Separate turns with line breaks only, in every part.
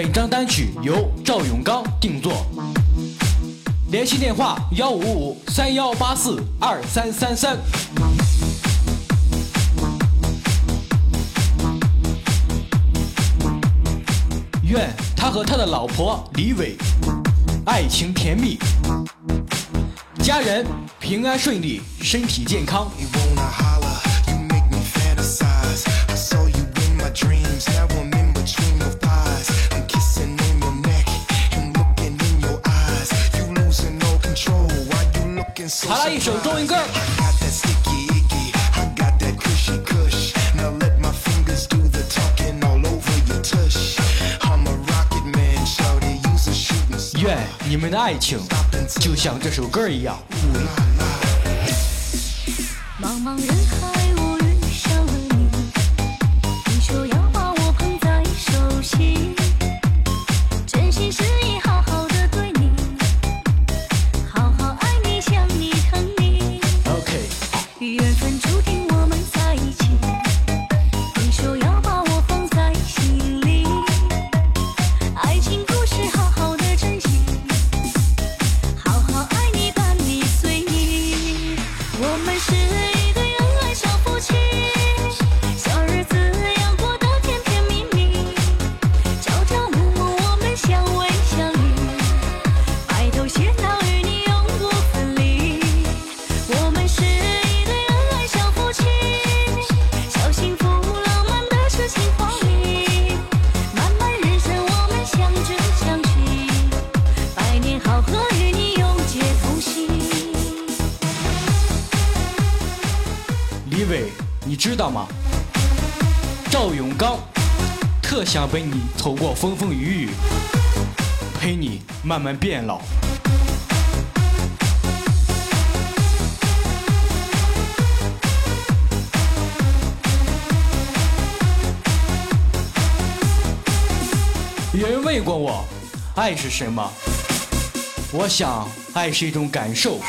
本张单曲由赵永刚定做联系电话幺五五三幺八四二三三三。愿他和他的老婆李伟爱情甜蜜家人平安顺利身体健康。好了一首中文歌愿你们的爱情就像这首歌一样。
茫茫人海知
道吗？赵永刚特想陪你走过风风雨雨陪你慢慢变老。有人问过我爱是什么？我想爱是一种感受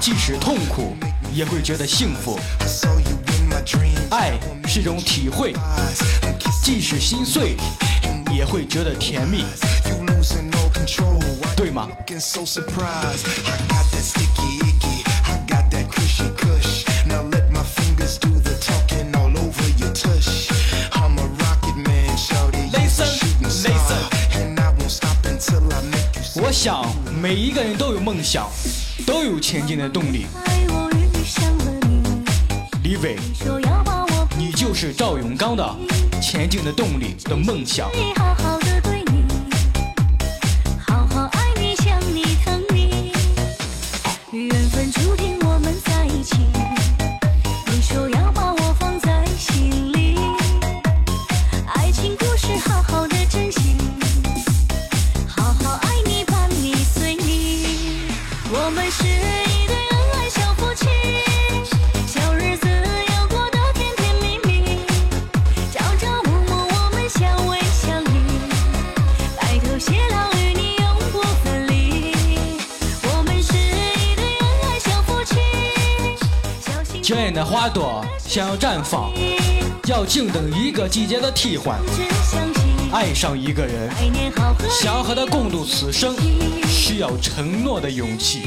即使痛苦也会觉得幸福。爱是种体会即使心碎也会觉得甜蜜。对吗？
我想每一个人
都
有梦
想
都有前进的动力。李伟
我想每一个人都有梦想都有前进的动力李伟就是赵永刚的前进的动力的梦想。娇艳的花朵想要绽放。要静等一个季节的替换。爱上一个人想要和他共度此生需要承诺的勇气。